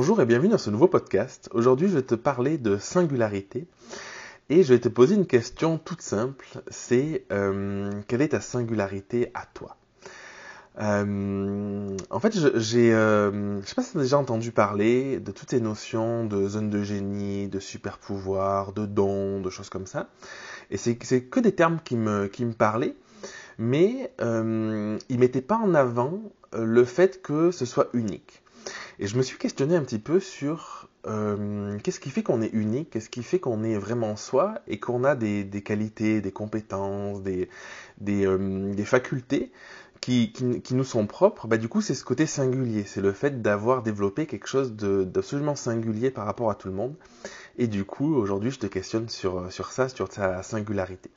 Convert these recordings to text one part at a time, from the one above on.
Bonjour et bienvenue dans ce nouveau podcast. Aujourd'hui, je vais te parler de singularité et je vais te poser une question toute simple. C'est euh, quelle est ta singularité à toi? Euh, En fait, j'ai, euh, sais pas si tu as déjà entendu parler de toutes ces notions de zone de génie, de super pouvoir, de dons, de choses comme ça. Et c'est, que des termes qui me, parlaient, mais euh, ils mettaient pas en avant le fait que ce soit unique. Et je me suis questionné un petit peu sur euh, qu'est-ce qui fait qu'on est unique, qu'est-ce qui fait qu'on est vraiment soi et qu'on a des, qualités, des compétences, des, des, euh, facultés qui, qui, nous sont propres. Bah, du coup, c'est ce côté singulier, c'est le fait d'avoir développé quelque chose d'absolument singulier par rapport à tout le monde. Et du coup, aujourd'hui, je te questionne sur, sur ça, sur ta singularité.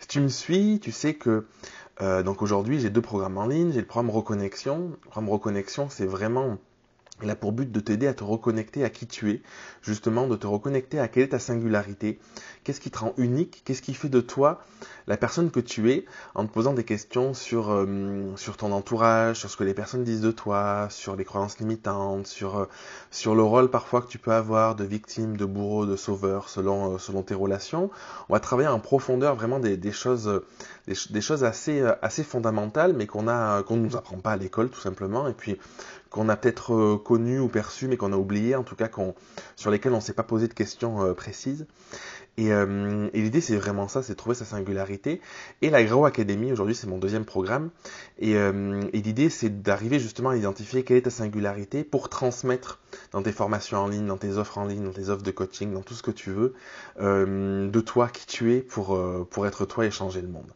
Si tu me suis, tu sais que euh, donc aujourd'hui, j'ai deux programmes en ligne. J'ai le programme Reconnexion. Le programme Reconnexion, c'est vraiment il a pour but de t'aider à te reconnecter à qui tu es, justement de te reconnecter à quelle est ta singularité, qu'est-ce qui te rend unique, qu'est-ce qui fait de toi la personne que tu es, en te posant des questions sur, euh, sur ton entourage, sur ce que les personnes disent de toi, sur les croyances limitantes, sur, euh, sur le rôle parfois que tu peux avoir de victime, de bourreau, de sauveur, selon, euh, selon tes relations. On va travailler en profondeur vraiment des, des choses, des, choses assez, assez fondamentales, mais qu'on a qu'on ne nous apprend pas à l'école tout simplement, et puis qu'on a peut-être euh, connu ou perçu mais qu'on a oublié, en tout cas sur lesquels on ne s'est pas posé de questions euh, précises. Euh, et, l'idée, c'est vraiment ça, c'est trouver sa singularité. Et la Grow Academy, aujourd'hui, c'est mon deuxième programme. Et, et l'idée, c'est d'arriver justement à identifier quelle est ta singularité pour transmettre dans tes formations en ligne, dans tes offres en ligne, dans tes offres de coaching, dans tout ce que tu veux, de toi, qui tu es, pour, pour être toi et changer le monde.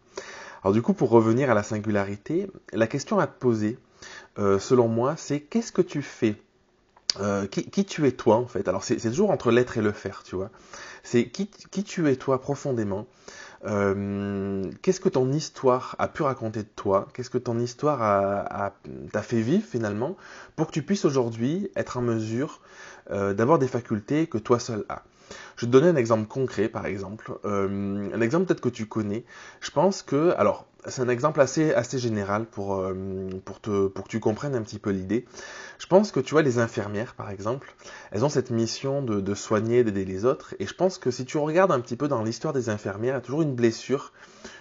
Alors du coup, pour revenir à la singularité, la question à te poser, euh, selon moi, c'est qu'est-ce que tu fais? Euh, qui, tu es toi en fait? Alors c'est toujours entre l'être et le faire, tu vois. C'est qui, tu es toi profondément? Euh, qu'est-ce que ton histoire a pu raconter de toi? Qu'est-ce que ton histoire t'a fait vivre finalement pour que tu puisses aujourd'hui être en mesure d'avoir des facultés que toi seul as? Je vais te donner un exemple concret, par exemple. un exemple peut-être que tu connais. Je pense que, alors, c'est un exemple assez, assez général pour, euh, pour, te, pour que tu comprennes un petit peu l'idée. Je pense que tu vois, les infirmières, par exemple, elles ont cette mission de, de soigner, d'aider les autres. Et je pense que si tu regardes un petit peu dans l'histoire des infirmières, il y a toujours une blessure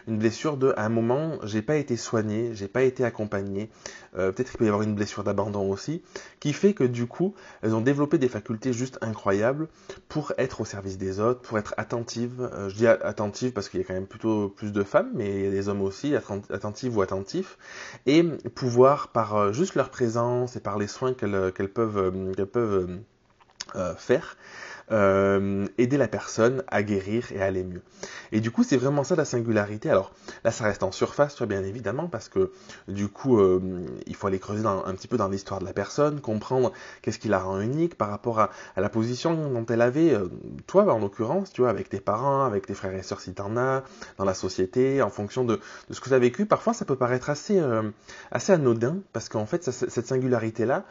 une blessure de à un moment j'ai pas été soigné, j'ai pas été accompagné, euh, peut-être qu'il peut y avoir une blessure d'abandon aussi, qui fait que du coup elles ont développé des facultés juste incroyables pour être au service des autres, pour être attentives. Euh, je dis attentives parce qu'il y a quand même plutôt plus de femmes, mais il y a des hommes aussi attentives ou attentifs, et pouvoir par euh, juste leur présence et par les soins qu'elles peuvent, qu'elles peuvent faire, euh, aider la personne à guérir et à aller mieux. Et du coup, c'est vraiment ça la singularité. Alors là, ça reste en surface, tu vois, bien évidemment, parce que du coup, euh, il faut aller creuser un petit peu dans l'histoire de la personne, comprendre qu'est-ce qui la rend unique par rapport à, la position dont elle avait, euh, toi, en l'occurrence, tu vois, avec tes parents, avec tes frères et sœurs si t'en as, dans la société, en fonction de, ce que tu as vécu. Parfois, ça peut paraître assez, assez anodin, parce qu'en fait, cette singularité-là,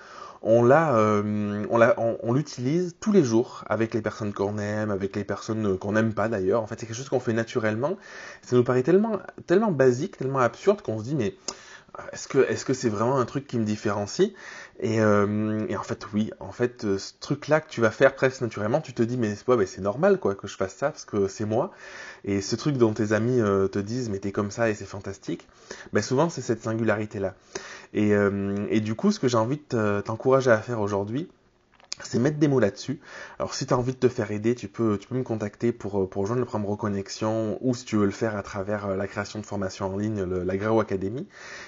on l'a, euh, on l'utilise tous les jours avec les personnes qu'on aime, avec les personnes qu'on n'aime pas d'ailleurs. En fait, c'est quelque chose qu'on fait naturellement. Ça nous paraît tellement, tellement basique, tellement absurde qu'on se dit mais est-ce que est-ce que c'est vraiment un truc qui me différencie? Et, euh, et, en fait oui. En fait euh, ce truc là que tu vas faire presque naturellement tu te dis mais ouais, c'est normal quoi que je fasse ça parce que c'est moi. Et ce truc dont tes amis euh, te disent mais t'es comme ça et c'est fantastique ben souvent c'est cette singularité là et, et du coup ce que j'ai envie de t'encourager à faire aujourd'hui c'est mettre des mots là-dessus. Alors si tu as envie de te faire aider, tu peux, tu peux me contacter pour, euh, pour rejoindre le programme Reconnexion ou si tu veux le faire à travers euh, la création de formation en ligne, la Academy.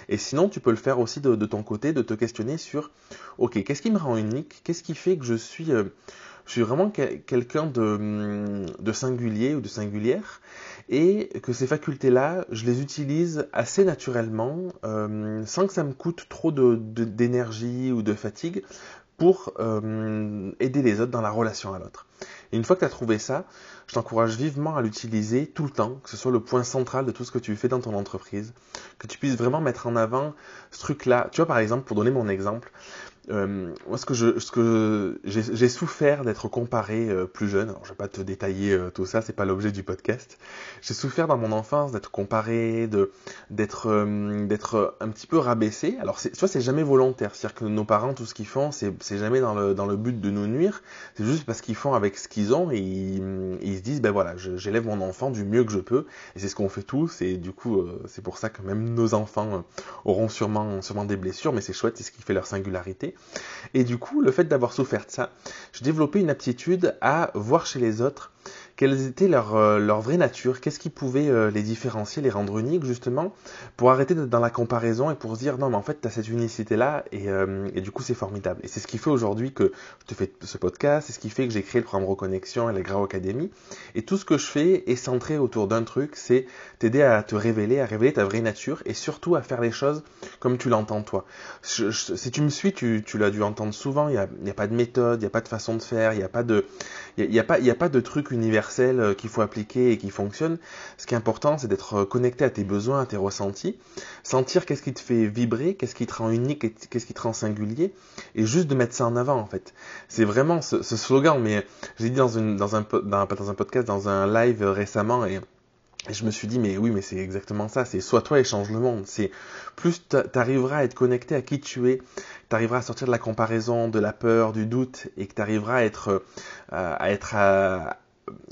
Et sinon, tu peux le faire aussi de, ton côté, de te questionner sur, ok, qu'est-ce qui me rend unique? Qu'est-ce qui fait que je suis, euh, je suis vraiment quelqu'un de, hum, de singulier ou de singulière? Et que ces facultés-là, je les utilise assez naturellement, sans que ça me coûte trop d'énergie ou de fatigue, pour euh, aider les autres dans la relation à l'autre. Une fois que tu as trouvé ça, je t'encourage vivement à l'utiliser tout le temps, que ce soit le point central de tout ce que tu fais dans ton entreprise, que tu puisses vraiment mettre en avant ce truc-là. Tu vois, par exemple, pour donner mon exemple, euh, moi, ce que je, ce que j'ai souffert d'être comparé euh, plus jeune. Alors, je vais pas te détailler euh, tout ça, c'est pas l'objet du podcast. J'ai souffert dans mon enfance d'être comparé, de d'être d'être un petit peu rabaissé. Alors, tu vois, c'est jamais volontaire. C'est-à-dire que nos parents, tout ce qu'ils font, c'est c'est jamais dans le dans le but de nous nuire. C'est juste parce qu'ils font avec ce qu'ils ont et ils, ils, se disent, ben voilà, j'élève mon enfant du mieux que je peux. Et c'est ce qu'on fait tous. Et du coup, c'est pour ça que même nos enfants auront sûrement sûrement des blessures, mais c'est chouette, c'est ce qui fait leur singularité. Et du coup, le fait d'avoir souffert de ça, j'ai développé une aptitude à voir chez les autres quelles étaient leur, euh, leur vraie nature, qu'est-ce qui pouvait euh, les différencier, les rendre uniques justement, pour arrêter d'être dans la comparaison et pour se dire non mais en fait tu as cette unicité-là et, euh, et, du coup c'est formidable. Et c'est ce qui fait aujourd'hui que je te fais ce podcast, c'est ce qui fait que j'ai créé le programme Reconnexion et la Grau Academy. Et tout ce que je fais est centré autour d'un truc, c'est t'aider à te révéler, à révéler ta vraie nature et surtout à faire les choses comme tu l'entends toi. si tu me suis, tu, l'as dû entendre souvent, il n'y a, y a, pas de méthode, il n'y a pas de façon de faire, il n'y y a pas de truc universel euh, qu'il faut appliquer et qui fonctionne. Ce qui est important, c'est d'être connecté à tes besoins, à tes ressentis, sentir qu'est-ce qui te fait vibrer, qu'est-ce qui te rend unique, qu'est-ce qui te rend singulier, et juste de mettre ça en avant en fait. C'est vraiment ce, slogan, mais j'ai dit dans, un, podcast, dans un live récemment, et je me suis dit, mais oui, mais c'est exactement ça. C'est soit toi et change le monde. C'est plus tu arriveras à être connecté à qui tu es, tu arriveras à sortir de la comparaison, de la peur, du doute, et que tu arriveras à être, euh, à être à,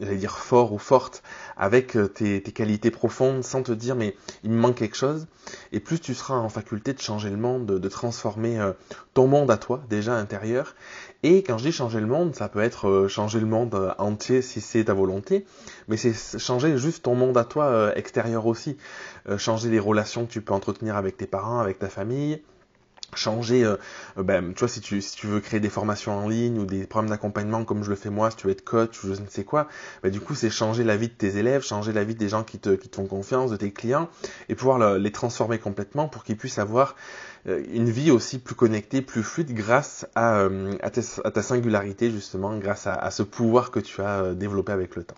j'allais dire fort ou forte avec euh, tes, qualités profondes sans te dire mais il me manque quelque chose. Et plus tu seras en faculté de changer le monde, de, transformer euh, ton monde à toi déjà intérieur. Et quand je dis changer le monde ça peut être euh, changer le monde entier si c'est ta volonté mais c'est changer juste ton monde à toi extérieur aussi. Changer les relations que tu peux entretenir avec tes parents, avec ta famille changer, euh, ben, tu vois, si tu, si tu veux créer des formations en ligne ou des programmes d'accompagnement comme je le fais moi, si tu veux être coach ou je ne sais quoi, ben, du coup, c'est changer la vie de tes élèves, changer la vie des gens qui te, qui te font confiance, de tes clients, et pouvoir les transformer complètement pour qu'ils puissent avoir euh, une vie aussi plus connectée, plus fluide grâce à, euh, ta singularité, justement, grâce à, ce pouvoir que tu as développé avec le temps.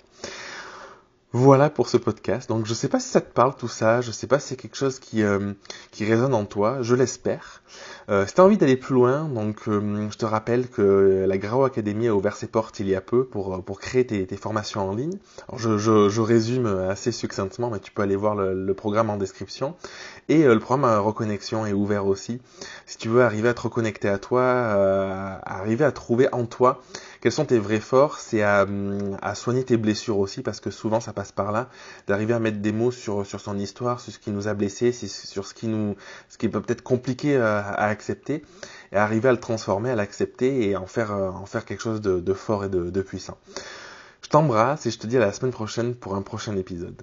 Voilà pour ce podcast. Donc je sais pas si ça te parle tout ça, je sais pas si c'est quelque chose qui, euh, qui résonne en toi, je l'espère. Euh, si tu as envie d'aller plus loin, donc euh, je te rappelle que la Grau Academy a ouvert ses portes il y a peu pour, pour créer tes, tes formations en ligne. Alors, je, je, je, résume assez succinctement, mais tu peux aller voir le, le programme en description. Et le programme Reconnexion est ouvert aussi. Si tu veux arriver à te reconnecter à toi, arriver à trouver en toi quelles sont tes vraies forces et à, à, soigner tes blessures aussi, parce que souvent ça passe par là, d'arriver à mettre des mots sur, sur son histoire, sur ce qui nous a blessés, sur ce qui nous, ce qui peut peut-être compliqué à, à, accepter, et arriver à le transformer, à l'accepter et en faire, en faire quelque chose de, de fort et de, de puissant. Je t'embrasse et je te dis à la semaine prochaine pour un prochain épisode.